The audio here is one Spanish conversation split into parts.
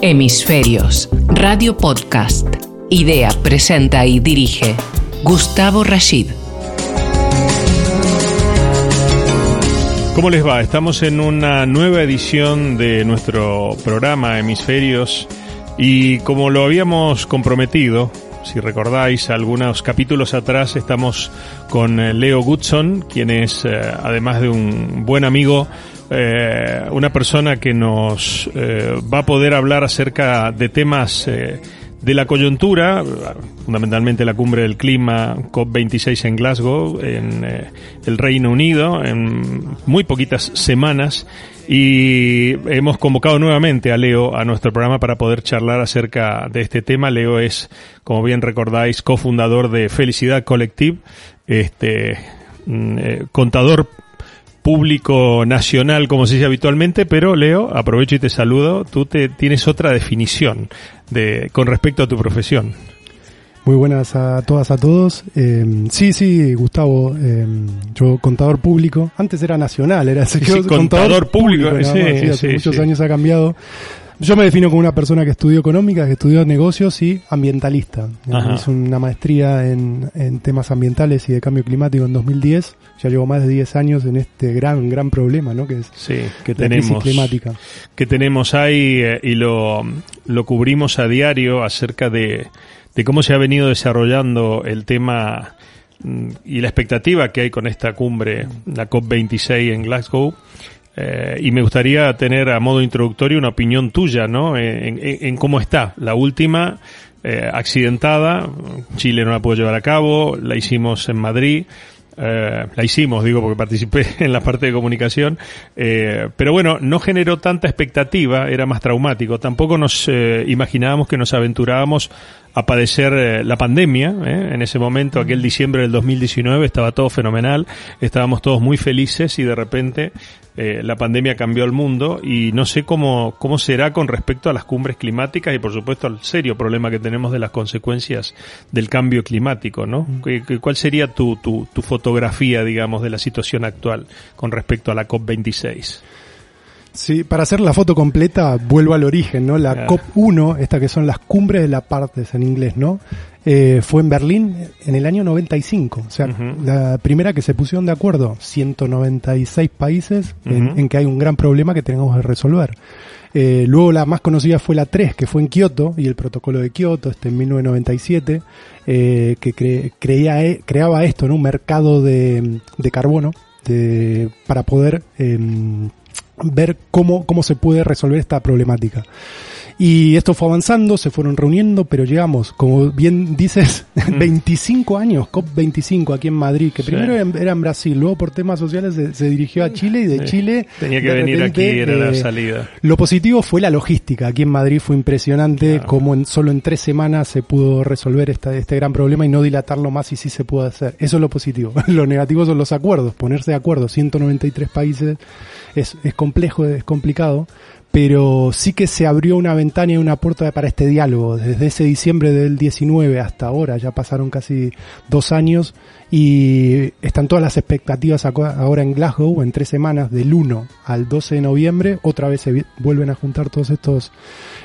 Hemisferios, Radio Podcast. Idea, presenta y dirige Gustavo Rashid. ¿Cómo les va? Estamos en una nueva edición de nuestro programa Hemisferios y como lo habíamos comprometido, si recordáis algunos capítulos atrás, estamos con eh, Leo Goodson, quien es, eh, además de un buen amigo, eh, una persona que nos eh, va a poder hablar acerca de temas eh, de la coyuntura, fundamentalmente la cumbre del clima COP26 en Glasgow, en el Reino Unido, en muy poquitas semanas. Y hemos convocado nuevamente a Leo a nuestro programa para poder charlar acerca de este tema. Leo es, como bien recordáis, cofundador de Felicidad Collective, este, mm, contador público nacional, como se dice habitualmente, pero Leo, aprovecho y te saludo, tú te tienes otra definición de con respecto a tu profesión. Muy buenas a todas, a todos. Eh, sí, sí, Gustavo, eh, yo contador público. Antes era nacional, era Sí, quedó contador público, sí, más, hace sí, muchos sí. años ha cambiado. Yo me defino como una persona que estudió económica, que estudió negocios y ambientalista. Ajá. Hice una maestría en, en temas ambientales y de cambio climático en 2010. Ya llevo más de 10 años en este gran, gran problema, ¿no? Que es Sí, que la crisis tenemos climática. que tenemos ahí eh, y lo, lo cubrimos a diario acerca de, de cómo se ha venido desarrollando el tema mm, y la expectativa que hay con esta cumbre, la COP26 en Glasgow. Eh, y me gustaría tener a modo introductorio una opinión tuya, ¿no? En, cómo está la última eh, accidentada. Chile no la pudo llevar a cabo, la hicimos en Madrid. Eh, la hicimos, digo, porque participé en la parte de comunicación, pero bueno, no generó tanta expectativa, era más traumático. Tampoco nos eh, imaginábamos que nos aventurábamos a padecer la pandemia. En ese momento, aquel diciembre del 2019, estaba todo fenomenal, estábamos todos muy felices y de repente eh, la pandemia cambió el mundo y no sé cómo, cómo será con respecto a las cumbres climáticas y por supuesto al serio problema que tenemos de las consecuencias del cambio climático, ¿no? ¿Qué- qué- ¿Cuál sería tu, tu, tu fotografía, digamos, de la situación actual con respecto a la COP26? Sí, para hacer la foto completa, vuelvo al origen, ¿no? La Ah. COP1, esta que son las cumbres de la partes en inglés, ¿no? Eh, fue en Berlín en el año 95. O sea, la primera que se pusieron de acuerdo, 196 países, en, en que hay un gran problema que tenemos que resolver. Eh, luego la más conocida fue la 3, que fue en Kioto, y el protocolo de Kioto, este en 1997, eh, que cre- creía, eh, creaba esto, ¿no? Un mercado de, de carbono de, para poder em, ver cómo, cómo se puede resolver esta problemática. Y esto fue avanzando, se fueron reuniendo, pero llegamos, como bien dices, 25 años, COP25 aquí en Madrid, que Sí. primero era en- Brasil, luego por temas sociales se, se dirigió a Chile y de Sí. Chile... Tenía que venir repente, aquí, era la eh, salida. lo positivo fue la logística. Aquí en Madrid fue impresionante Claro. cómo en, solo en tres semanas se pudo resolver esta, este gran problema y no dilatarlo más y sí se pudo hacer. Eso es lo positivo. lo negativo son los acuerdos. Ponerse de acuerdo. 193 países es, es complejo, es complicado. Pero sí que se abrió una ventana y una puerta para este diálogo. Desde ese diciembre del 19 hasta ahora, ya pasaron casi dos años y están todas las expectativas ahora en Glasgow, en tres semanas, del 1 al 12 de noviembre, otra vez se vuelven a juntar todos estos,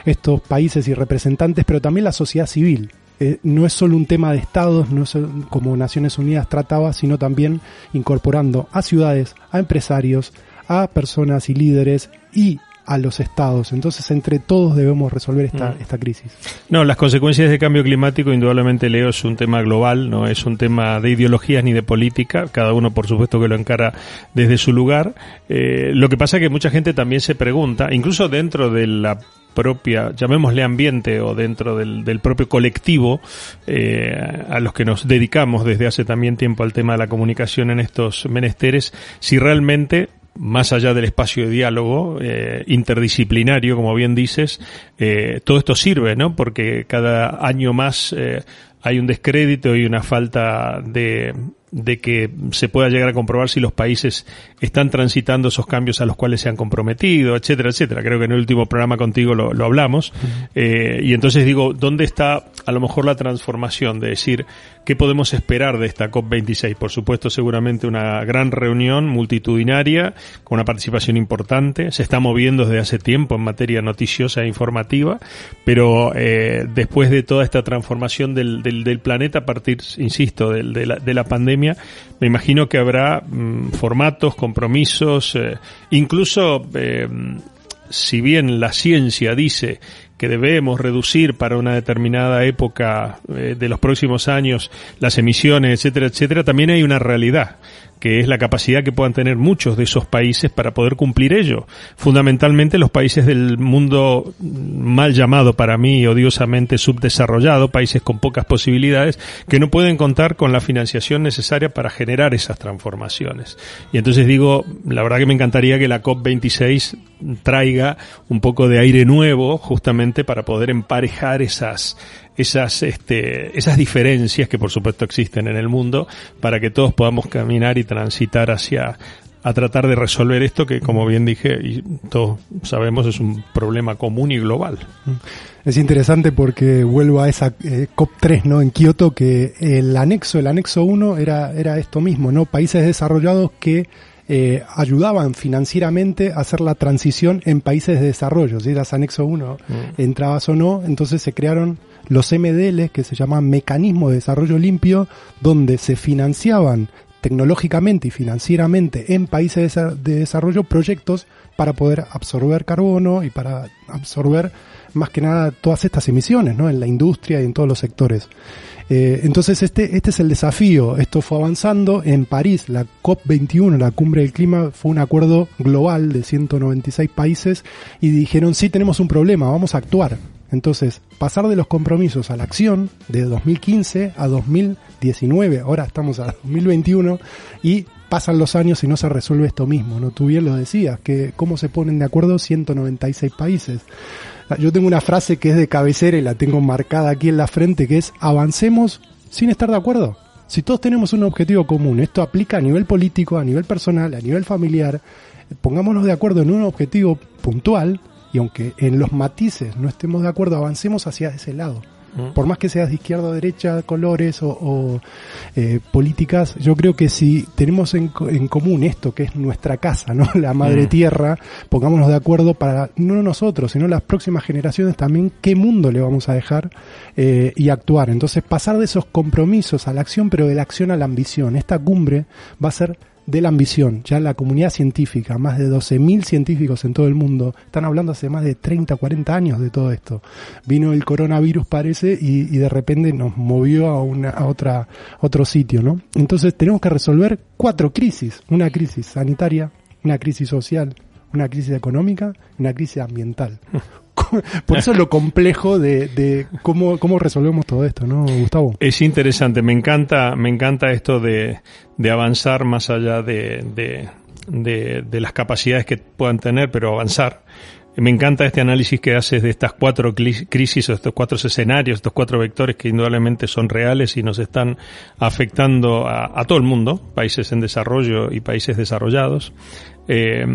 estos países y representantes, pero también la sociedad civil. Eh, no es solo un tema de estados, no es como Naciones Unidas trataba, sino también incorporando a ciudades, a empresarios, a personas y líderes y a los estados. Entonces, entre todos debemos resolver esta, Mm. esta crisis. No, las consecuencias del cambio climático, indudablemente, Leo, es un tema global, no es un tema de ideologías ni de política, cada uno, por supuesto, que lo encara desde su lugar. Eh, lo que pasa es que mucha gente también se pregunta, incluso dentro de la propia, llamémosle ambiente o dentro del, del propio colectivo eh, a los que nos dedicamos desde hace también tiempo al tema de la comunicación en estos menesteres, si realmente más allá del espacio de diálogo eh, interdisciplinario, como bien dices, eh, todo esto sirve, ¿no? Porque cada año más eh, hay un descrédito y una falta de de que se pueda llegar a comprobar si los países están transitando esos cambios a los cuales se han comprometido, etcétera, etcétera. Creo que en el último programa contigo lo, lo hablamos. Eh, y entonces digo, ¿dónde está a lo mejor la transformación de decir qué podemos esperar de esta COP26? Por supuesto, seguramente una gran reunión multitudinaria con una participación importante. Se está moviendo desde hace tiempo en materia noticiosa e informativa, pero eh, después de toda esta transformación del, del, del planeta a partir, insisto, del, de, la, de la pandemia, me imagino que habrá mmm, formatos, compromisos, eh, incluso eh, si bien la ciencia dice que debemos reducir para una determinada época eh, de los próximos años las emisiones, etcétera, etcétera, también hay una realidad que es la capacidad que puedan tener muchos de esos países para poder cumplir ello. Fundamentalmente los países del mundo mal llamado para mí odiosamente subdesarrollado, países con pocas posibilidades, que no pueden contar con la financiación necesaria para generar esas transformaciones. Y entonces digo, la verdad que me encantaría que la COP26 traiga un poco de aire nuevo justamente para poder emparejar esas esas, este, esas diferencias que por supuesto existen en el mundo para que todos podamos caminar y transitar hacia, a tratar de resolver esto que, como bien dije, y todos sabemos, es un problema común y global. Es interesante porque vuelvo a esa eh, COP3, ¿no? En Kioto, que el anexo, el anexo 1 era, era esto mismo, ¿no? Países desarrollados que eh, ayudaban financieramente a hacer la transición en países de desarrollo. Si eras anexo 1, mm. entrabas o no, entonces se crearon los MDL, que se llaman Mecanismos de Desarrollo Limpio, donde se financiaban tecnológicamente y financieramente en países de desarrollo proyectos para poder absorber carbono y para absorber más que nada todas estas emisiones ¿no? en la industria y en todos los sectores. Eh, entonces este, este es el desafío. Esto fue avanzando. En París, la COP21, la cumbre del clima, fue un acuerdo global de 196 países y dijeron, sí tenemos un problema, vamos a actuar. Entonces, pasar de los compromisos a la acción de 2015 a 2019, ahora estamos a 2021 y pasan los años y no se resuelve esto mismo, ¿no? Tú bien lo decías, que cómo se ponen de acuerdo 196 países. Yo tengo una frase que es de cabecera y la tengo marcada aquí en la frente, que es avancemos sin estar de acuerdo. Si todos tenemos un objetivo común, esto aplica a nivel político, a nivel personal, a nivel familiar, pongámonos de acuerdo en un objetivo puntual y aunque en los matices no estemos de acuerdo, avancemos hacia ese lado. Por más que seas de izquierda o derecha, colores o, o eh, políticas, yo creo que si tenemos en, en, común esto, que es nuestra casa, ¿no? La madre mm. tierra, pongámonos de acuerdo para, no nosotros, sino las próximas generaciones también, qué mundo le vamos a dejar eh, y actuar. Entonces, pasar de esos compromisos a la acción, pero de la acción a la ambición. Esta cumbre va a ser de la ambición. Ya la comunidad científica, más de 12.000 científicos en todo el mundo, están hablando hace más de 30, 40 años de todo esto. Vino el coronavirus, parece, y, y de repente nos movió a, una, a otra, otro sitio, ¿no? Entonces tenemos que resolver cuatro crisis. Una crisis sanitaria, una crisis social, una crisis económica, una crisis ambiental. Por eso es lo complejo de, de, cómo, cómo resolvemos todo esto, ¿no, Gustavo? Es interesante, me encanta, me encanta esto de, de avanzar más allá de, de, las capacidades que puedan tener, pero avanzar. Me encanta este análisis que haces de estas cuatro crisis, o estos cuatro escenarios, estos cuatro vectores que indudablemente son reales y nos están afectando a, a todo el mundo, países en desarrollo y países desarrollados. Eh,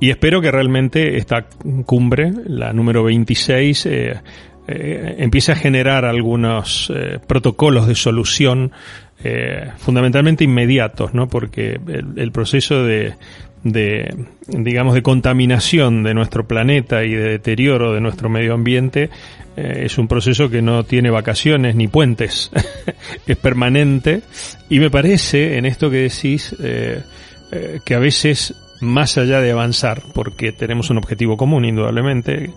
y espero que realmente esta cumbre, la número 26, eh, eh, empiece a generar algunos protocolos de solución fundamentalmente inmediatos, ¿no? Porque el, proceso de, de, digamos, de contaminación de nuestro planeta y de deterioro de nuestro medio ambiente es un proceso que no tiene vacaciones ni puentes, es permanente y me parece en esto que decís que a veces más allá de avanzar, porque tenemos un objetivo común indudablemente,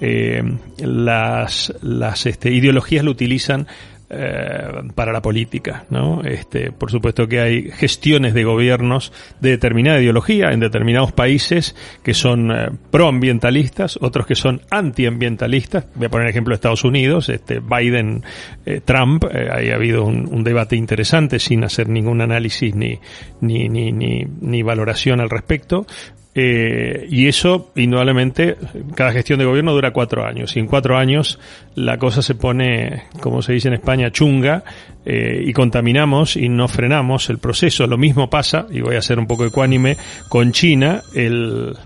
eh, las, las este, ideologías lo utilizan eh, para la política, ¿no? Este, por supuesto que hay gestiones de gobiernos de determinada ideología en determinados países que son eh, proambientalistas, otros que son antiambientalistas. Voy a poner ejemplo de Estados Unidos, este Biden, eh, Trump, eh, ahí ha habido un, debate interesante sin hacer ningún análisis ni, ni, ni, ni valoración al respecto Eh, y eso, indudablemente, cada gestión de gobierno dura cuatro años. Y en cuatro años la cosa se pone, como se dice en España, chunga eh, y contaminamos y no frenamos el proceso. Lo mismo pasa, y voy a ser un poco ecuánime, con China. El,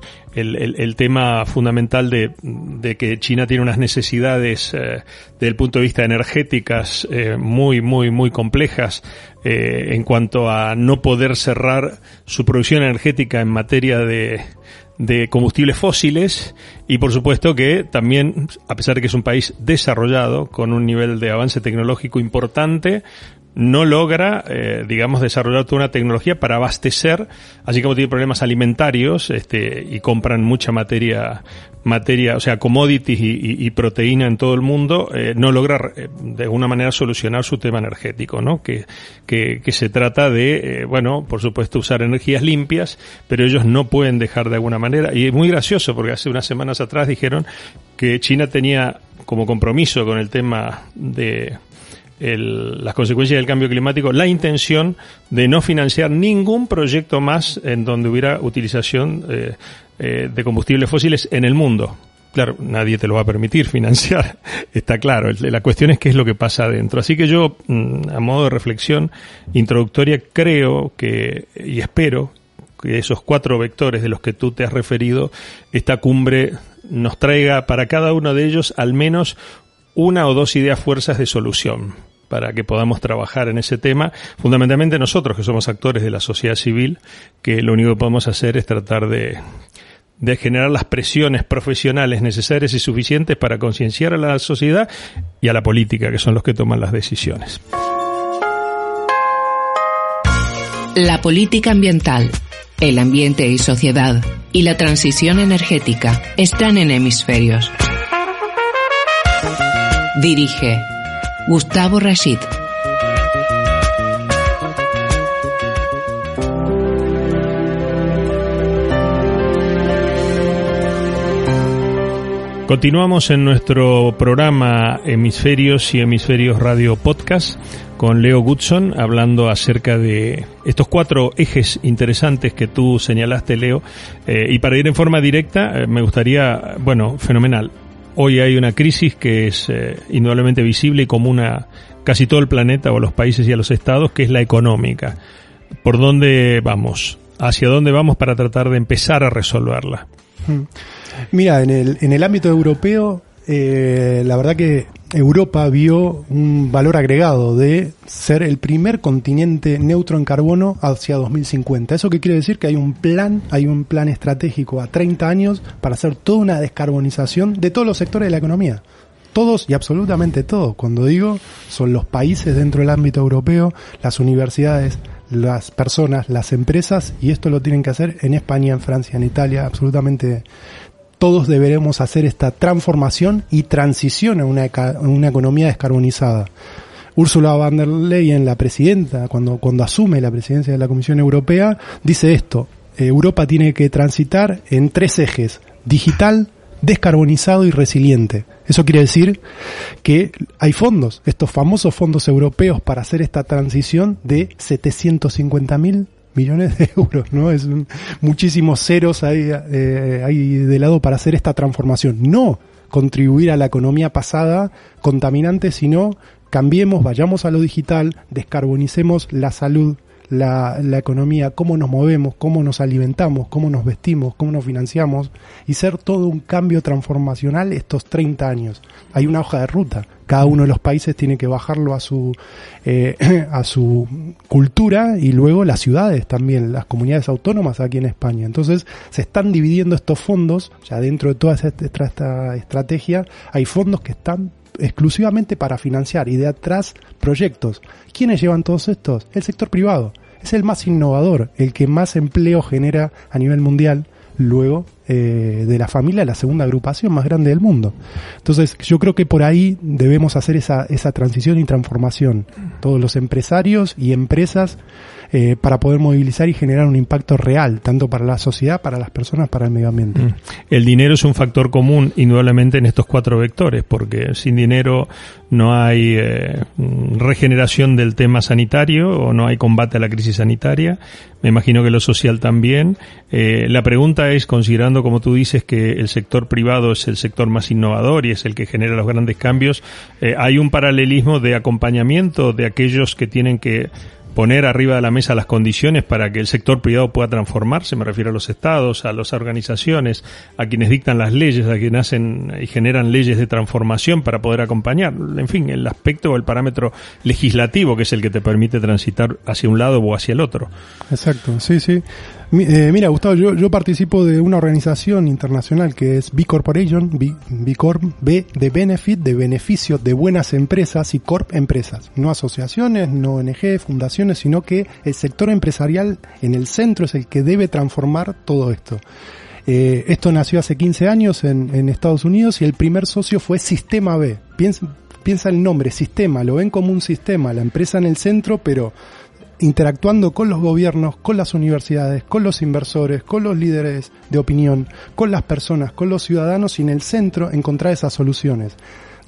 el, el, tema fundamental de, de, que China tiene unas necesidades eh, desde el punto de vista energéticas eh, muy, muy, muy complejas eh, en cuanto a no poder cerrar su producción energética en materia de, de combustibles fósiles y por supuesto que también, a pesar de que es un país desarrollado, con un nivel de avance tecnológico importante, no logra, eh, digamos, desarrollar toda una tecnología para abastecer, así como tiene problemas alimentarios, este, y compran mucha materia, materia, o sea, commodities y, proteína en todo el mundo, eh, no logra eh, de alguna manera solucionar su tema energético, ¿no? Que, que, que se trata de, bueno, por supuesto, usar energías limpias, pero ellos no pueden dejar de alguna manera, y es muy gracioso porque hace unas semanas atrás dijeron que China tenía como compromiso con el tema de el, las consecuencias del cambio climático, la intención de no financiar ningún proyecto más en donde hubiera utilización eh, eh, de combustibles fósiles en el mundo. Claro, nadie te lo va a permitir financiar, está claro. La cuestión es qué es lo que pasa adentro. Así que yo, mm, a modo de reflexión introductoria, creo que, y espero que esos cuatro vectores de los que tú te has referido, esta cumbre nos traiga para cada uno de ellos al menos una o dos ideas fuerzas de solución para que podamos trabajar en ese tema, fundamentalmente nosotros que somos actores de la sociedad civil, que lo único que podemos hacer es tratar de, de generar las presiones profesionales necesarias y suficientes para concienciar a la sociedad y a la política, que son los que toman las decisiones. La política ambiental, el ambiente y sociedad y la transición energética están en hemisferios. Dirige Gustavo Rashid. Continuamos en nuestro programa Hemisferios y Hemisferios Radio Podcast con Leo Goodson hablando acerca de estos cuatro ejes interesantes que tú señalaste, Leo. Eh, y para ir en forma directa, eh, me gustaría, bueno, fenomenal, Hoy hay una crisis que es eh, indudablemente visible y común a casi todo el planeta o a los países y a los estados, que es la económica. ¿Por dónde vamos? ¿Hacia dónde vamos para tratar de empezar a resolverla? Hmm. Mira, en el, en el ámbito europeo eh, la verdad que Europa vio un valor agregado de ser el primer continente neutro en carbono hacia 2050. ¿Eso qué quiere decir? Que hay un plan, hay un plan estratégico a 30 años para hacer toda una descarbonización de todos los sectores de la economía. Todos y absolutamente todos. Cuando digo, son los países dentro del ámbito europeo, las universidades, las personas, las empresas, y esto lo tienen que hacer en España, en Francia, en Italia, absolutamente todos deberemos hacer esta transformación y transición a una, economía descarbonizada. Úrsula von der Leyen, la presidenta, cuando, cuando asume la presidencia de la Comisión Europea, dice esto, Europa tiene que transitar en tres ejes, digital, descarbonizado y resiliente. Eso quiere decir que hay fondos, estos famosos fondos europeos para hacer esta transición de 750 mil millones de euros, ¿no? Es muchísimos ceros ahí, eh, ahí de lado para hacer esta transformación. No contribuir a la economía pasada contaminante, sino cambiemos, vayamos a lo digital, descarbonicemos la salud, la, la, economía, cómo nos movemos, cómo nos alimentamos, cómo nos vestimos, cómo nos financiamos y ser todo un cambio transformacional estos 30 años. Hay una hoja de ruta. Cada uno de los países tiene que bajarlo a su, eh, a su cultura y luego las ciudades también, las comunidades autónomas aquí en España. Entonces se están dividiendo estos fondos, ya dentro de toda esta, esta estrategia hay fondos que están exclusivamente para financiar y de atrás proyectos. ¿Quiénes llevan todos estos? El sector privado. Es el más innovador, el que más empleo genera a nivel mundial. Luego eh, de la familia la segunda agrupación más grande del mundo. Entonces, yo creo que por ahí debemos hacer esa, esa transición y transformación. Todos los empresarios y empresas eh, para poder movilizar y generar un impacto real, tanto para la sociedad, para las personas, para el medio ambiente. Mm. El dinero es un factor común, indudablemente, en estos cuatro vectores, porque sin dinero no hay eh, regeneración del tema sanitario o no hay combate a la crisis sanitaria. Me imagino que lo social también. La pregunta es, considerando, como tú dices, que el sector privado es el sector más innovador y es el que genera los grandes cambios, ¿hay un paralelismo de acompañamiento de aquellos que tienen que poner arriba de la mesa las condiciones para que el sector privado pueda transformarse, me refiero a los estados, a las organizaciones, a quienes dictan las leyes, a quienes hacen y generan leyes de transformación para poder acompañar, en fin, el aspecto o el parámetro legislativo que es el que te permite transitar hacia un lado o hacia el otro. Exacto, sí, sí. Eh, mira, Gustavo, yo, participo de una organización internacional que es B Corporation, B, B Corp, B de Benefit, de beneficio de buenas empresas y Corp empresas. No asociaciones, no ONG, fundaciones, sino que el sector empresarial en el centro es el que debe transformar todo esto. Eh, esto nació hace 15 años en, en, Estados Unidos y el primer socio fue Sistema B. Piensa, piensa el nombre, Sistema, lo ven como un sistema, la empresa en el centro, pero interactuando con los gobiernos, con las universidades, con los inversores, con los líderes de opinión, con las personas, con los ciudadanos y en el centro encontrar esas soluciones.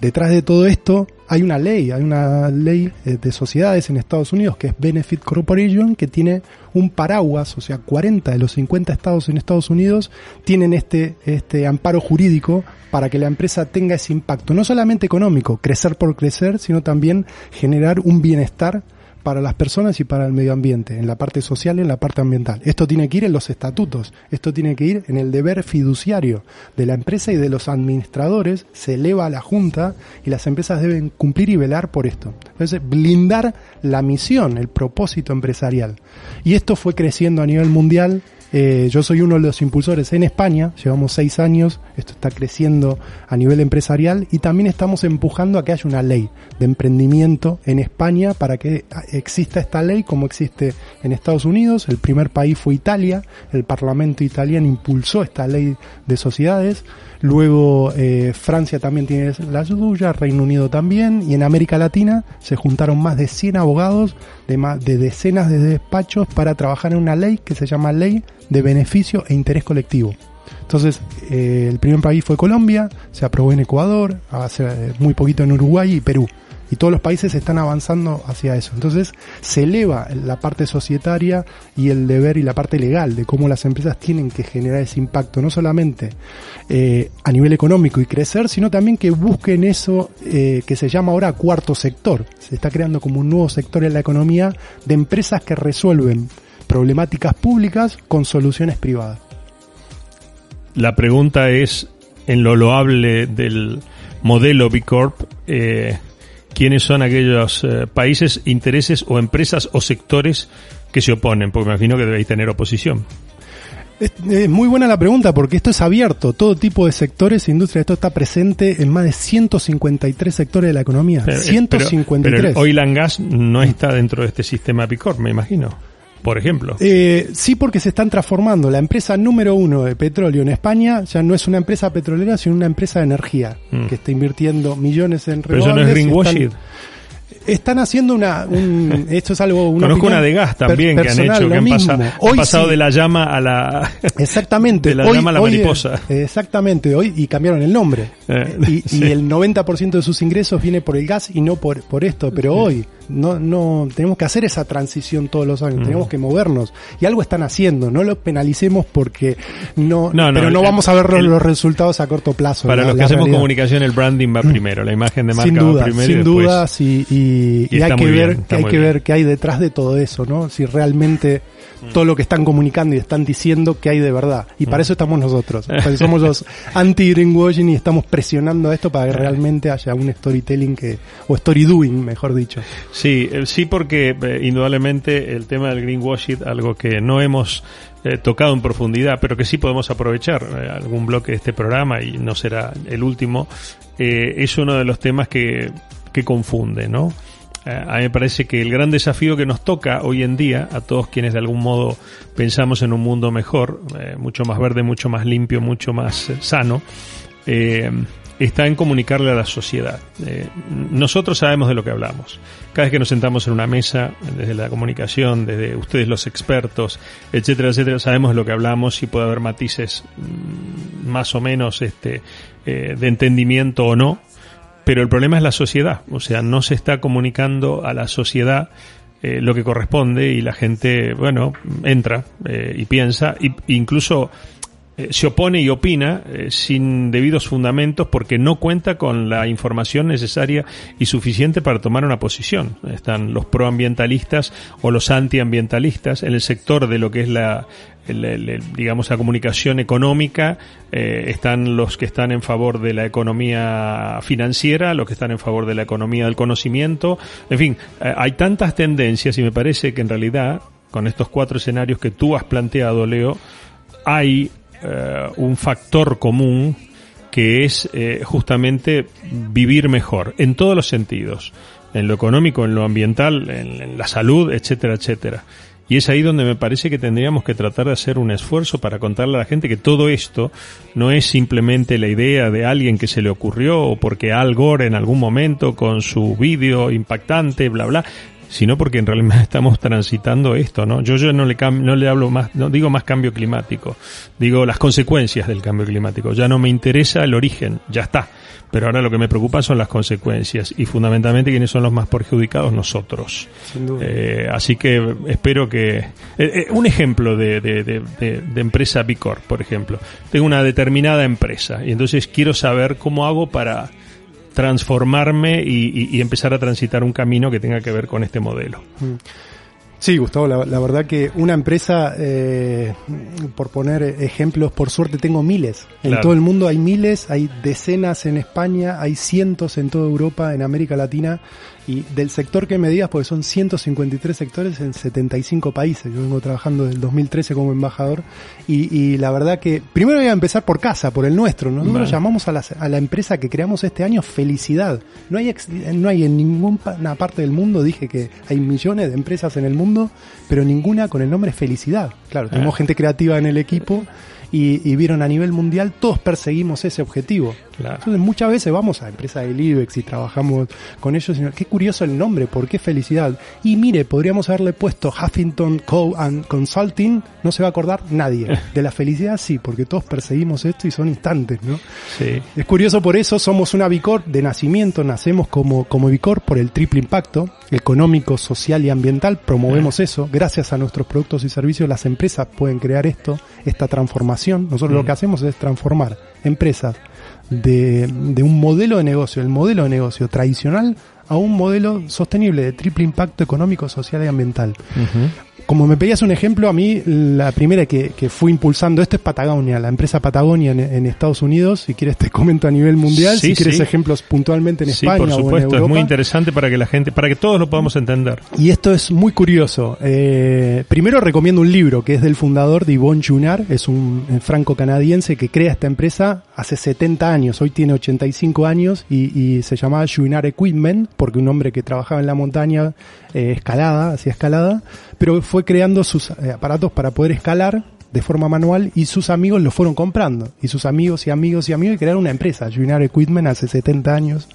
Detrás de todo esto hay una ley, hay una ley eh, de sociedades en Estados Unidos que es Benefit Corporation que tiene un paraguas, o sea, 40 de los 50 estados en Estados Unidos tienen este, este amparo jurídico para que la empresa tenga ese impacto, no solamente económico, crecer por crecer, sino también generar un bienestar para las personas y para el medio ambiente, en la parte social y en la parte ambiental. Esto tiene que ir en los estatutos, esto tiene que ir en el deber fiduciario de la empresa y de los administradores, se eleva a la Junta y las empresas deben cumplir y velar por esto. Entonces, blindar la misión, el propósito empresarial. Y esto fue creciendo a nivel mundial eh, yo soy uno de los impulsores en España, llevamos seis años, esto está creciendo a nivel empresarial y también estamos empujando a que haya una ley de emprendimiento en España para que exista esta ley como existe en Estados Unidos. El primer país fue Italia, el Parlamento italiano impulsó esta ley de sociedades. Luego eh, Francia también tiene la suya, Reino Unido también, y en América Latina se juntaron más de 100 abogados de, más, de decenas de despachos para trabajar en una ley que se llama Ley de Beneficio e Interés Colectivo. Entonces, eh, el primer país fue Colombia, se aprobó en Ecuador, hace eh, muy poquito en Uruguay y Perú y todos los países están avanzando hacia eso. Entonces se eleva la parte societaria y el deber y la parte legal de cómo las empresas tienen que generar ese impacto, no solamente eh, a nivel económico y crecer, sino también que busquen eso eh, que se llama ahora cuarto sector. Se está creando como un nuevo sector en la economía de empresas que resuelven problemáticas públicas con soluciones privadas. La pregunta es, en lo loable del modelo B Corp, eh, quiénes son aquellos eh, países, intereses o empresas o sectores que se oponen, porque me imagino que debéis tener oposición. Es, muy buena la pregunta porque esto es abierto, todo tipo de sectores, industria, esto está presente en más de 153 sectores de la economía. 153. Pero, el oil and gas no está dentro de este sistema PICOR, me imagino por ejemplo. Eh, sí, porque se están transformando. La empresa número uno de petróleo en España ya no es una empresa petrolera, sino una empresa de energía, mm. que está invirtiendo millones en renovables. Pero eso no es greenwashing están haciendo una un, esto es algo una conozco una de gas también que han hecho que han, pasado de la llama a la exactamente de la llama a la mariposa exactamente hoy y cambiaron el nombre eh, y, el 90% de sus ingresos viene por el gas y no por por esto pero hoy no no tenemos que hacer esa transición todos los años mm. tenemos que movernos y algo están haciendo no lo penalicemos porque no, pero no vamos a ver los resultados a corto plazo para los que hacemos comunicación el branding va primero la imagen de marca sin duda, va primero sin duda y, y y, hay que ver que hay que ver qué hay detrás de todo eso, ¿no? Si realmente mm. todo lo que están comunicando y están diciendo que hay de verdad. Y para mm. eso estamos nosotros. somos los anti-greenwashing y estamos presionando esto para que realmente haya un storytelling que, o story doing, mejor dicho. Sí, eh, sí, porque eh, indudablemente el tema del greenwashing, algo que no hemos eh, tocado en profundidad, pero que sí podemos aprovechar algún bloque de este programa y no será el último, es uno de los temas que, que confunde, ¿no? Eh, a mí me parece que el gran desafío que nos toca hoy en día, a todos quienes de algún modo pensamos en un mundo mejor, eh, mucho más verde, mucho más limpio, mucho más sano, está en comunicarle a la sociedad. nosotros sabemos de lo que hablamos. Cada vez que nos sentamos en una mesa, desde la comunicación, desde ustedes los expertos, etcétera, etcétera, sabemos de lo que hablamos y puede haber matices mm, más o menos este, de entendimiento o no, pero el problema es la sociedad, o sea, no se está comunicando a la sociedad eh, lo que corresponde y la gente, bueno, entra eh, y piensa, e incluso eh, se opone y opina sin debidos fundamentos porque no cuenta con la información necesaria y suficiente para tomar una posición. Están los proambientalistas o los antiambientalistas en el sector de lo que es la, digamos, la comunicación económica, eh, están los que están en favor de la economía financiera, los que están en favor de la economía del conocimiento, en fin, eh, hay tantas tendencias y me parece que en realidad, con estos cuatro escenarios que tú has planteado, Leo, hay eh, un factor común que es justamente vivir mejor, en todos los sentidos, en lo económico, en lo ambiental, en la salud, etcétera, etcétera. Y es ahí donde me parece que tendríamos que tratar de hacer un esfuerzo para contarle a la gente que todo esto no es simplemente la idea de alguien que se le ocurrió o porque Al Gore en algún momento con su vídeo impactante, bla, bla, sino porque en realidad estamos transitando esto, ¿no? Yo, yo no le no le hablo más, no digo más cambio climático, digo las consecuencias del cambio climático. Ya no me interesa el origen, ya está. Pero ahora lo que me preocupa son las consecuencias y fundamentalmente quiénes son los más perjudicados nosotros. Eh, así que espero que... Eh, eh, un ejemplo de, de, de, empresa Bicor, por ejemplo. Tengo una determinada empresa y entonces quiero saber cómo hago para transformarme y, empezar a transitar un camino que tenga que ver con este modelo. Mm. Sí, Gustavo, la, verdad que una empresa, eh, por poner ejemplos, por suerte tengo miles. En todo el mundo hay miles, hay decenas en España, hay cientos en toda Europa, en América Latina, y del sector que me digas, porque son 153 sectores en 75 países. Yo vengo trabajando desde el 2013 como embajador y, la verdad que primero voy a empezar por casa, por el nuestro. Nosotros llamamos a la, a la, empresa que creamos este año Felicidad. No hay, no hay en ninguna parte del mundo, dije que hay millones de empresas en el mundo, pero ninguna con el nombre Felicidad. Claro, tenemos ah. gente creativa en el equipo y, vieron a nivel mundial, todos perseguimos ese objetivo. Entonces muchas veces vamos a empresas del IBEX y trabajamos con ellos y qué curioso el nombre, ¿por qué felicidad? Y mire, podríamos haberle puesto Huffington Co. and Consulting, no se va a acordar nadie. De la felicidad sí, porque todos perseguimos esto y son instantes, ¿no? Sí. Es curioso por eso, somos una Bicor de nacimiento, nacemos como, como Bicor por el triple impacto, económico, social y ambiental, promovemos eso, gracias a nuestros productos y servicios las empresas pueden crear esto, esta transformación, nosotros lo que hacemos es transformar empresas de, de un modelo de negocio, el modelo de negocio tradicional, a un modelo sostenible de triple impacto económico, social y ambiental como me pedías un ejemplo, a mí la primera que, que fui impulsando esto es Patagonia, la empresa Patagonia en, Estados Unidos. Si quieres te comento a nivel mundial, si quieres ejemplos puntualmente en España por supuesto, o en Europa. es muy interesante para que la gente, para que todos lo podamos entender. Y esto es muy curioso. Eh, primero recomiendo un libro que es del fundador de Yvon Junar, es un franco-canadiense que crea esta empresa hace 70 años, hoy tiene 85 años y, y se llamaba Junar Equipment porque un hombre que trabajaba en la montaña eh, escalada, hacía escalada, pero fue creando sus eh, aparatos para poder escalar de forma manual y sus amigos lo fueron comprando. Y sus amigos y amigos y amigos crearon una empresa, Junar Equipment, hace 70 años.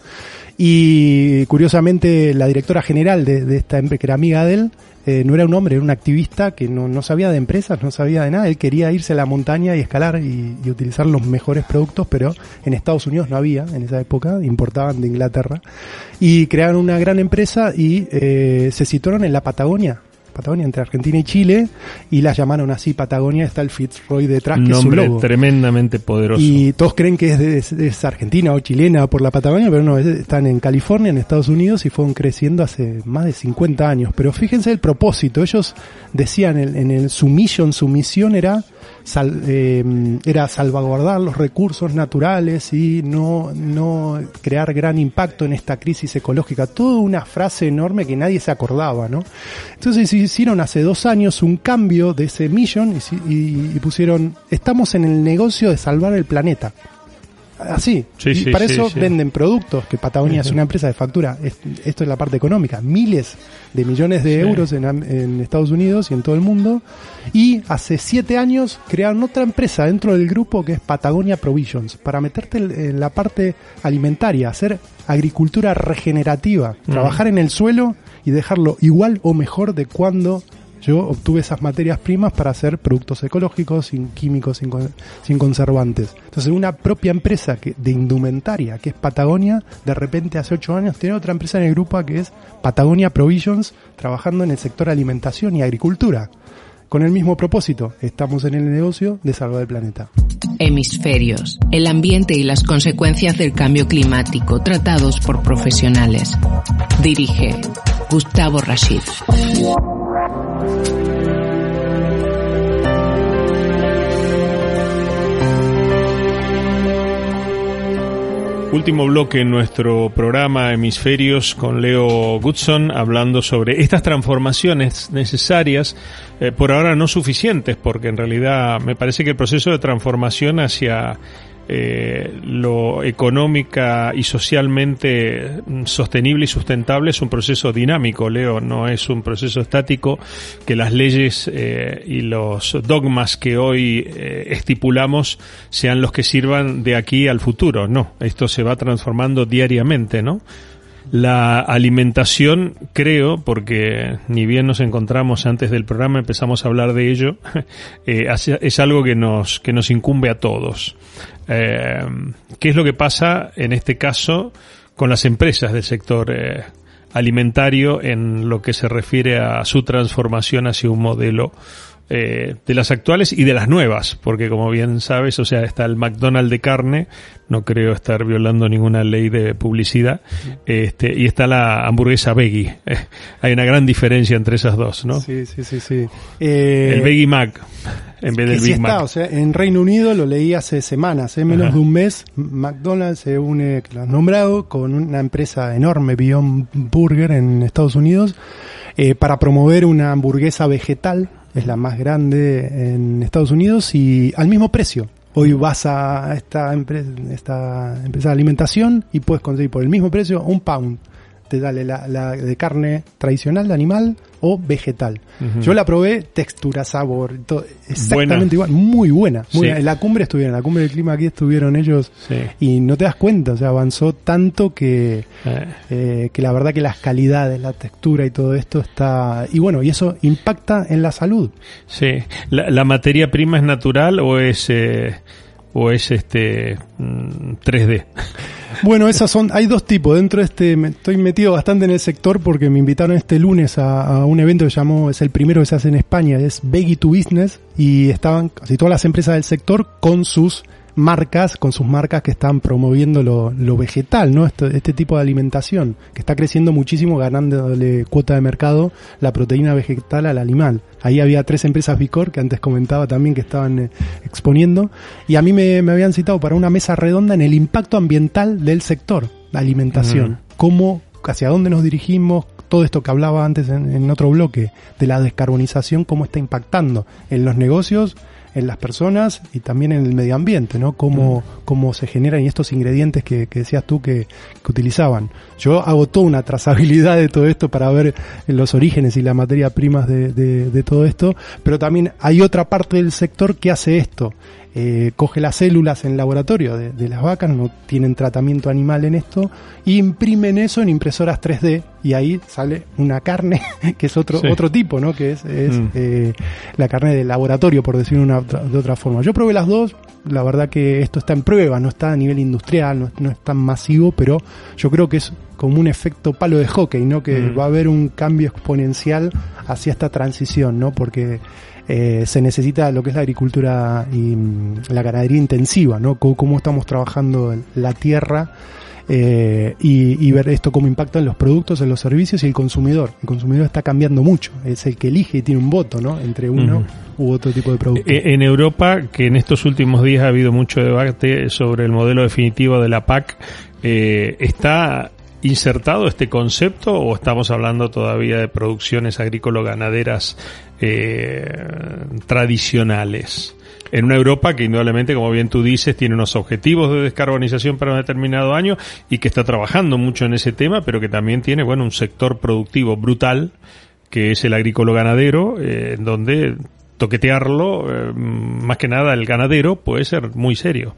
Y curiosamente la directora general de, esta empresa, que era amiga de él, eh, no era un hombre, era un activista que no, no, sabía de empresas, no sabía de nada. Él quería irse a la montaña y escalar y, y, utilizar los mejores productos, pero en Estados Unidos no había en esa época, importaban de Inglaterra. Y crearon una gran empresa y eh, se situaron en la Patagonia, Patagonia, entre Argentina y Chile, y la llamaron así Patagonia, está el Fitzroy detrás, que es su logo. tremendamente poderoso. Y todos creen que es, de, es, argentina o chilena por la Patagonia, pero no, están en California, en Estados Unidos, y fueron creciendo hace más de 50 años. Pero fíjense el propósito, ellos decían en, en el, su mission, su misión era eh, era salvaguardar los recursos naturales y no, no crear gran impacto en esta crisis ecológica. Toda una frase enorme que nadie se acordaba, ¿no? Entonces hicieron hace dos años un cambio de ese millón y, y pusieron, estamos en el negocio de salvar el planeta. Así. Sí, y sí, para sí, eso venden productos, que Patagonia es una empresa de factura. Es- esto es la parte económica. Miles de millones de euros en, en Estados Unidos y en todo el mundo. Y hace siete años crearon otra empresa dentro del grupo que es Patagonia Provisions, para meterte en- en la parte alimentaria, hacer agricultura regenerativa, trabajar en el suelo y dejarlo igual o mejor de cuando yo obtuve esas materias primas para hacer productos ecológicos, sin químicos, sin, con- sin conservantes. Entonces, una propia empresa que, de indumentaria, que es Patagonia, de repente hace ocho años tiene otra empresa en el grupo que es Patagonia Provisions, trabajando en el sector alimentación y agricultura. Con el mismo propósito, estamos en el negocio de salvar el planeta. Hemisferios, el ambiente y las consecuencias del cambio climático tratados por profesionales. Dirige Gustavo Rashid. Último bloque en nuestro programa Hemisferios con Leo Goodson hablando sobre estas transformaciones necesarias, eh, por ahora no suficientes, porque en realidad me parece que el proceso de transformación hacia eh, lo económica y socialmente sostenible y sustentable es un proceso dinámico, Leo, no es un proceso estático que las leyes eh, y los dogmas que hoy eh, estipulamos sean los que sirvan de aquí al futuro, no, esto se va transformando diariamente, ¿no? La alimentación, creo, porque ni bien nos encontramos antes del programa, empezamos a hablar de ello, es algo que nos, que nos incumbe a todos. Eh, ¿Qué es lo que pasa en este caso con las empresas del sector eh, alimentario en lo que se refiere a su transformación hacia un modelo eh, de las actuales y de las nuevas, porque como bien sabes, o sea, está el McDonald's de carne, no creo estar violando ninguna ley de publicidad, este, y está la hamburguesa veggie. Eh, hay una gran diferencia entre esas dos, ¿no? Sí, sí, sí, sí. Eh, El Veggie Mac en vez del sí Big está, Mac. o sea, en Reino Unido lo leí hace semanas, en menos Ajá. de un mes, McDonald's se une, que lo has nombrado, con una empresa enorme, Beyond Burger en Estados Unidos, eh, para promover una hamburguesa vegetal, es la más grande en Estados Unidos y al mismo precio. Hoy vas a esta empresa, esta empresa de alimentación y puedes conseguir por el mismo precio un pound. Te dale la, la de carne tradicional, de animal o vegetal. Yo la probé, textura, sabor, todo, Buena. exactamente igual, muy buena. Muy Sí. buena. En la cumbre estuvieron, en la cumbre del clima aquí estuvieron ellos Sí. y no te das cuenta, o sea, avanzó tanto que, Eh, eh, que la verdad que las calidades, la textura y todo esto está... Y bueno, y eso impacta en la salud. Sí. ¿La, la materia prima es natural o es, eh, o es este mm, 3D? Bueno, esas son, hay dos tipos. Dentro de este, me estoy metido bastante en el sector porque me invitaron este lunes a, a un evento que llamó, es el primero que se hace en España, es Veggie to Business, y estaban casi todas las empresas del sector con sus marcas, con sus marcas que están promoviendo lo, lo vegetal, ¿no? Esto- este tipo de alimentación, que está creciendo muchísimo ganándole cuota de mercado la proteína vegetal al animal. Ahí había tres empresas Vicor, que antes comentaba también que estaban eh, exponiendo, y a mí me, me habían citado para una mesa redonda en el impacto ambiental del sector, la alimentación. Ujú. Cómo, hacia dónde nos dirigimos, todo esto que hablaba antes en, en otro bloque, de la descarbonización, cómo está impactando en los negocios, en las personas y también en el medio ambiente, ¿no? Cómo, cómo se generan y estos ingredientes que, que decías tú que, que utilizaban. Yo hago toda una trazabilidad de todo esto para ver los orígenes y las materias primas de, de- de todo esto, pero también hay otra parte del sector que hace esto. Eh, coge las células en laboratorio de, de las vacas, no tienen tratamiento animal en esto, y imprimen eso en impresoras 3D y ahí sale una carne que es otro Sí. otro tipo, ¿no? Que es, es, Mm. eh, la carne de laboratorio, por decirlo de, una otra- de otra forma. Yo probé las dos, la verdad que esto está en prueba, no está a nivel industrial, no, no es tan masivo, pero yo creo que es como un efecto palo de hockey, ¿no? Que Mm. va a haber un cambio exponencial hacia esta transición, ¿no? Porque eh, se necesita lo que es la agricultura y mm, la ganadería intensiva, ¿no? Cómo, cómo estamos trabajando la tierra eh, y, y ver esto cómo impacta en los productos, en los servicios y el consumidor. El consumidor está cambiando mucho, es el que elige y tiene un voto, ¿no? Entre uno u otro tipo de producto. Eh, En Europa, que en estos últimos días ha habido mucho debate sobre el modelo definitivo de la PAC, eh, ¿está insertado este concepto o estamos hablando todavía de producciones agrícolas ganaderas eh, tradicionales? en una Europa que indudablemente, como bien tú dices, tiene unos objetivos de descarbonización para un determinado año y que está trabajando mucho en ese tema, pero que también tiene, bueno, un sector productivo brutal que es el agrícola ganadero, eh, donde toquetearlo, eh, más que nada el ganadero, puede ser muy serio.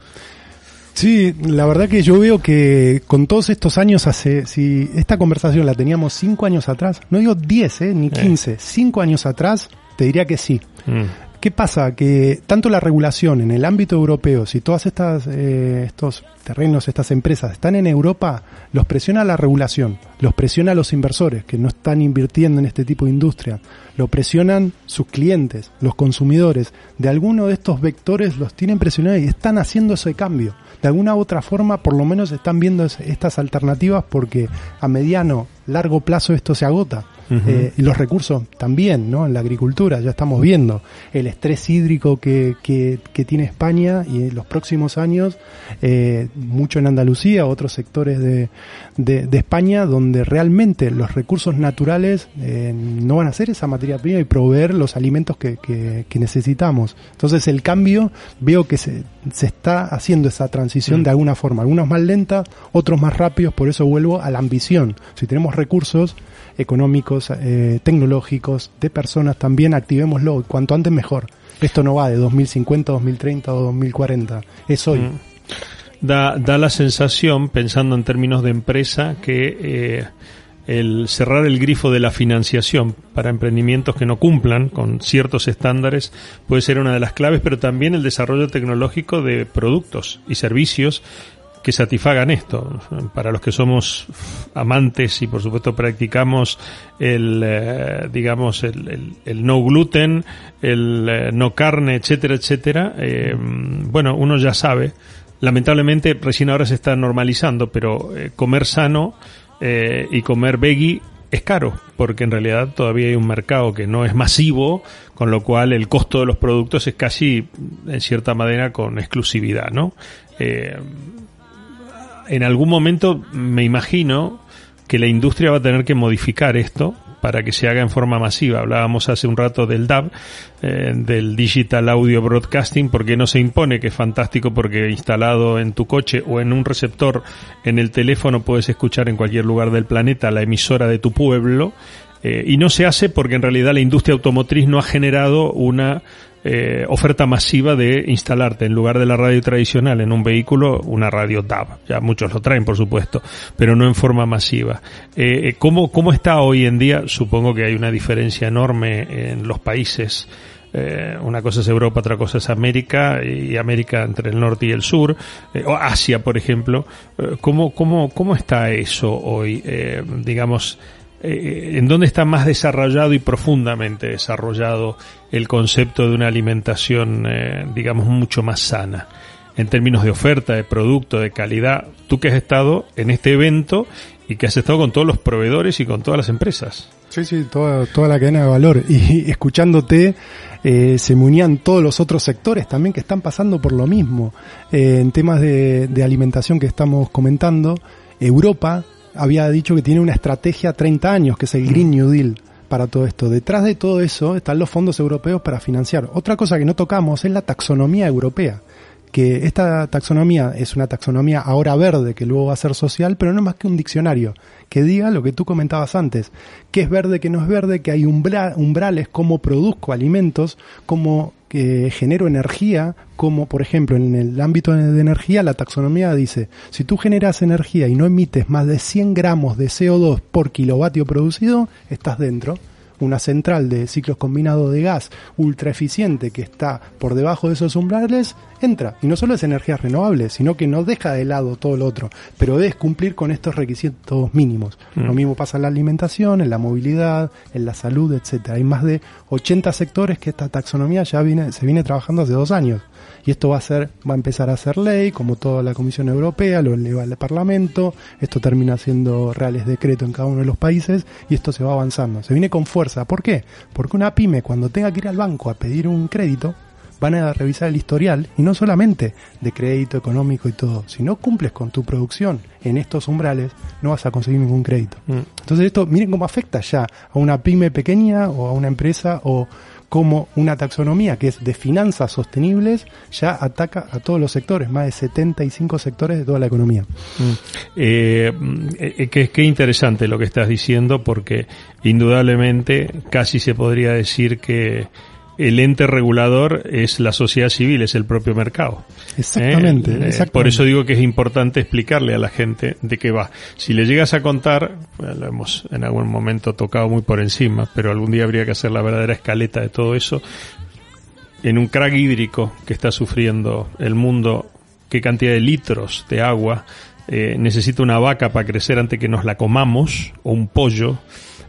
Sí, la verdad que yo veo que con todos estos años hace, si esta conversación la teníamos cinco años atrás, no digo diez, eh, ni quince, cinco años atrás, te diría que sí. Mm. ¿Qué pasa? Que tanto la regulación en el ámbito europeo, si todas estas eh, estos terrenos, estas empresas están en Europa, los presiona la regulación, los presiona los inversores que no están invirtiendo en este tipo de industria, lo presionan sus clientes, los consumidores. De alguno de estos vectores los tienen presionados y están haciendo ese cambio. De alguna u otra forma, por lo menos están viendo estas alternativas porque a mediano, largo plazo esto se agota. Eh, y los recursos también, ¿no? En la agricultura ya estamos viendo el estrés hídrico que, que, tiene España y en los próximos años, eh, mucho en Andalucía, otros sectores de, de, España, donde realmente los recursos naturales eh, no van a ser esa materia prima y proveer los alimentos que, que, necesitamos. Entonces el cambio, veo que se, se está haciendo esa transición mm. de alguna forma, algunos más lentas, otros más rápidos, por eso vuelvo a la ambición. Si tenemos recursos, económicos, eh, tecnológicos, de personas también, activémoslo, cuanto antes mejor. Esto no va de 2050, 2030 o 2040, es hoy. Mm. Da, da la sensación, pensando en términos de empresa, que eh, el cerrar el grifo de la financiación para emprendimientos que no cumplan con ciertos estándares puede ser una de las claves, pero también el desarrollo tecnológico de productos y servicios que satisfagan esto. Para los que somos amantes y por supuesto practicamos el, eh, digamos, el, el, no gluten, el eh, no carne, etcétera, etcétera, bueno, uno ya sabe. Lamentablemente recién ahora se está normalizando, pero comer sano y comer veggie es caro, porque en realidad todavía hay un mercado que no es masivo, con lo cual el costo de los productos es casi, en cierta manera, con exclusividad, ¿no? Eh, en algún momento me imagino que la industria va a tener que modificar esto para que se haga en forma masiva. Hablábamos hace un rato del DAB, eh, del Digital Audio Broadcasting, porque no se impone, que es fantástico porque instalado en tu coche o en un receptor en el teléfono puedes escuchar en cualquier lugar del planeta la emisora de tu pueblo. Eh, y no se hace porque en realidad la industria automotriz no ha generado una eh, oferta masiva de instalarte en lugar de la radio tradicional en un vehículo una radio DAB. Ya muchos lo traen, por supuesto, pero no en forma masiva. Eh, eh, ¿cómo, ¿Cómo está hoy en día? Supongo que hay una diferencia enorme en los países. Eh, una cosa es Europa, otra cosa es América, y América entre el norte y el sur, o Asia, por ejemplo. ¿Cómo, cómo, ¿Cómo está eso hoy? digamos, eh, en dónde está más desarrollado y profundamente desarrollado el concepto de una alimentación, eh, digamos, mucho más sana, en términos de oferta, de producto, de calidad. Tú que has estado en este evento y que has estado con todos los proveedores y con todas las empresas. Sí, sí, toda, toda la cadena de valor. Y escuchándote, eh, se me unían todos los otros sectores también que están pasando por lo mismo. en temas de alimentación que estamos comentando, Europa había dicho que tiene una estrategia a 30 años, que es el Green New Deal para todo esto. Detrás de todo eso están los fondos europeos para financiar. Otra cosa que no tocamos es la taxonomía europea que esta taxonomía es una taxonomía ahora verde que luego va a ser social, pero no más que un diccionario que diga lo que tú comentabas antes, qué es verde, qué no es verde, que hay umbrales, cómo produzco alimentos, cómo que genero energía, como por ejemplo en el ámbito de energía la taxonomía dice, si tú generas energía y no emites más de 100 gramos de CO2 por kilovatio producido, estás dentro. Una central de ciclos combinados de gas ultra eficiente que está por debajo de esos umbrales, entra. Y no solo es energía renovable, sino que no deja de lado todo lo otro, pero debes cumplir con estos requisitos mínimos. Mm. Lo mismo pasa en la alimentación, en la movilidad, en la salud, etcétera. Hay más de 80 sectores que esta taxonomía ya viene, se viene trabajando hace dos años y esto va a ser, va a empezar a ser ley, como toda la Comisión Europea, lo eleva al Parlamento, esto termina siendo reales decreto en cada uno de los países y esto se va avanzando. Se viene con fuerza. ¿Por qué? Porque una pyme cuando tenga que ir al banco a pedir un crédito, van a revisar el historial y no solamente de crédito económico y todo, si no cumples con tu producción en estos umbrales, no vas a conseguir ningún crédito. Mm. Entonces esto, miren cómo afecta ya a una pyme pequeña o a una empresa o cómo una taxonomía que es de finanzas sostenibles ya ataca a todos los sectores, más de 75 sectores de toda la economía. Mm. Eh, eh, qué, interesante lo que estás diciendo porque indudablemente casi se podría decir que el ente regulador es la sociedad civil, es el propio mercado. Exactamente, eh, eh, Por eso digo que es importante explicarle a la gente de qué va. Si le llegas a contar, lo hemos en algún momento tocado muy por encima, pero algún día habría que hacer la verdadera escaleta de todo eso. En un crack hídrico que está sufriendo el mundo, qué cantidad de litros de agua eh, necesita una vaca para crecer antes que nos la comamos, o un pollo,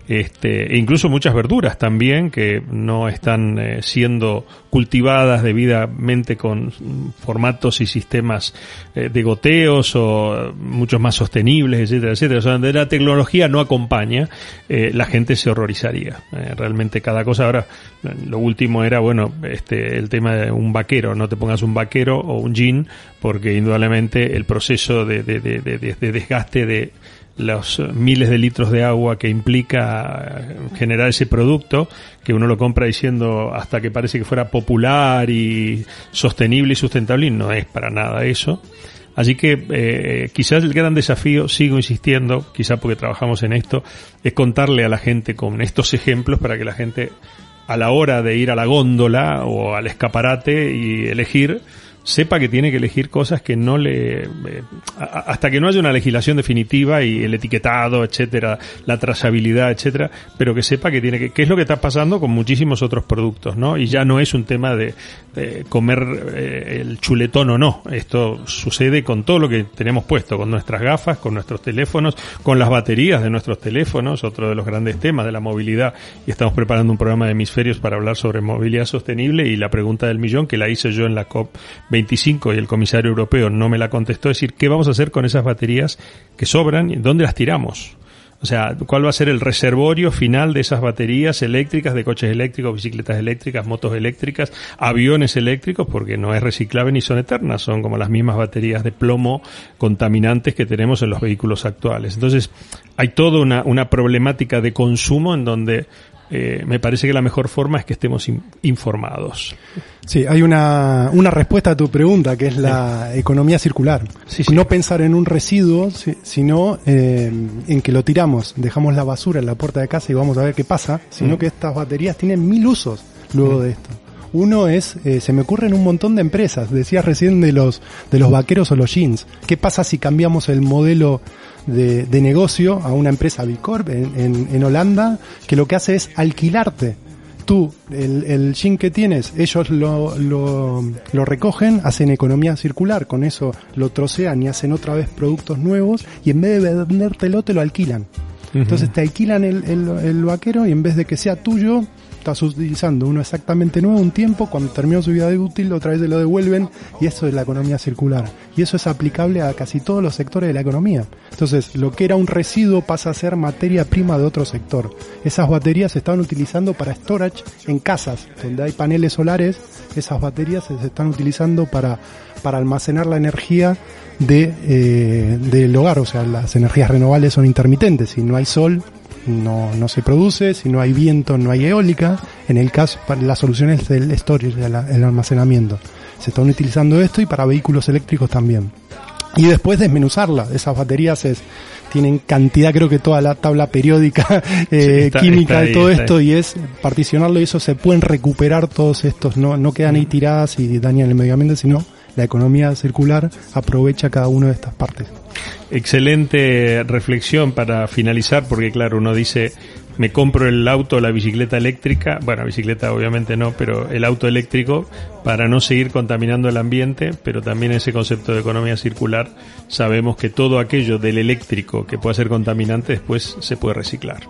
este, e incluso muchas verduras también que no están eh, siendo cultivadas debidamente con formatos y sistemas eh, de goteos o muchos más sostenibles, etcétera, etcétera. O sea, donde la tecnología no acompaña, eh, la gente se horrorizaría. realmente cada cosa ahora, lo último era, bueno, este, el tema de un vaquero, no te pongas un vaquero o un jean, porque indudablemente el proceso de desgaste de los miles de litros de agua que implica generar ese producto, que uno lo compra diciendo hasta que parece que fuera popular y sostenible y sustentable, y no es para nada eso. Así que eh, quizás el gran desafío, sigo insistiendo, quizás porque trabajamos en esto, es contarle a la gente con estos ejemplos para que la gente a la hora de ir a la góndola o al escaparate y elegir, sepa que tiene que elegir cosas que no le eh, hasta que no haya una legislación definitiva y el etiquetado, etcétera, la trazabilidad, etcétera, pero que sepa que tiene que qué es lo que está pasando con muchísimos otros productos, ¿no? Y ya no es un tema de, comer eh, el chuletón o no, esto sucede con todo lo que tenemos puesto, con nuestras gafas, con nuestros teléfonos, con las baterías de nuestros teléfonos, otro de los grandes temas de la movilidad y estamos preparando un programa de hemisferios para hablar sobre movilidad sostenible y la pregunta del millón que la hice yo en la COP 25 y el comisario europeo no me la contestó, es decir, ¿qué vamos a hacer con esas baterías que sobran y dónde las tiramos? O sea, ¿cuál va a ser el reservorio final de esas baterías eléctricas, de coches eléctricos, bicicletas eléctricas, motos eléctricas, aviones eléctricos? Porque no es reciclable ni son eternas, son como las mismas baterías de plomo contaminantes que tenemos en los vehículos actuales. Entonces, hay toda una, una problemática de consumo en donde eh, me parece que la mejor forma es que estemos informados. Sí, hay una, una respuesta a tu pregunta, que es la economía circular. No pensar en un residuo, sino eh, en que lo tiramos, dejamos la basura en la puerta de casa y vamos a ver qué pasa, sino que estas baterías tienen mil usos luego de esto. Uno es, eh, se me ocurren un montón de empresas, decías recién de los, de los vaqueros o los jeans. ¿Qué pasa si cambiamos el modelo de, de negocio a una empresa Bicorp en, en, en, Holanda que lo que hace es alquilarte. Tú, el, el jean que tienes, ellos lo, lo, lo recogen, hacen economía circular, con eso lo trocean y hacen otra vez productos nuevos y en vez de vendértelo te lo alquilan. Entonces te alquilan el, el, el, vaquero y en vez de que sea tuyo, estás utilizando uno exactamente nuevo un tiempo, cuando terminó su vida de útil otra vez se lo devuelven y eso es la economía circular. Y eso es aplicable a casi todos los sectores de la economía. Entonces, lo que era un residuo pasa a ser materia prima de otro sector. Esas baterías se están utilizando para storage en casas, donde hay paneles solares, esas baterías se están utilizando para, para almacenar la energía de, eh, del hogar, o sea, las energías renovables son intermitentes, si no hay sol, no, no se produce, si no hay viento no hay eólica, en el caso, la solución es el storage, el, almacenamiento. Se están utilizando esto y para vehículos eléctricos también. Y después desmenuzarla, esas baterías es, tienen cantidad, creo que toda la tabla periódica eh, química de todo esto y es particionarlo y eso se pueden recuperar todos estos, no, no quedan ahí tiradas y dañan el medio ambiente, sino la economía circular aprovecha cada una de estas partes. Excelente reflexión para finalizar, porque claro, uno dice, me compro el auto, la bicicleta eléctrica, bueno, bicicleta obviamente no, pero el auto eléctrico para no seguir contaminando el ambiente, pero también ese concepto de economía circular, sabemos que todo aquello del eléctrico que pueda ser contaminante después se puede reciclar.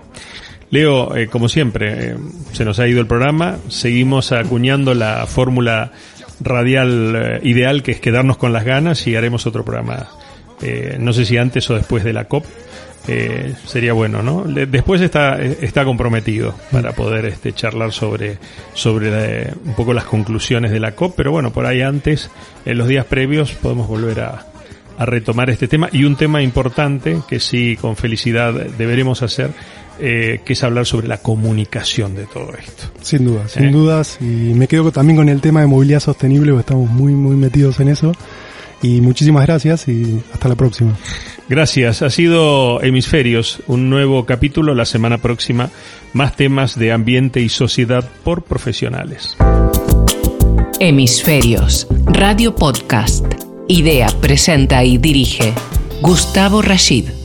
Leo, eh, como siempre, eh, se nos ha ido el programa, seguimos acuñando la fórmula radial eh, ideal que es quedarnos con las ganas y haremos otro programa. Eh, no sé si antes o después de la COP. Eh, sería bueno, ¿no? Después está, está comprometido para poder este, charlar sobre, sobre un poco las conclusiones de la COP, pero bueno, por ahí antes, en los días previos, podemos volver a, a retomar este tema y un tema importante que sí, con felicidad deberemos hacer eh, que es hablar sobre la comunicación de todo esto. Sin duda, sin Eh. dudas. Y me quedo también con el tema de movilidad sostenible, porque estamos muy, muy metidos en eso. Y muchísimas gracias y hasta la próxima. Gracias. Ha sido Hemisferios, un nuevo capítulo la semana próxima. Más temas de ambiente y sociedad por profesionales. Hemisferios, Radio Podcast. Idea, presenta y dirige Gustavo Rashid.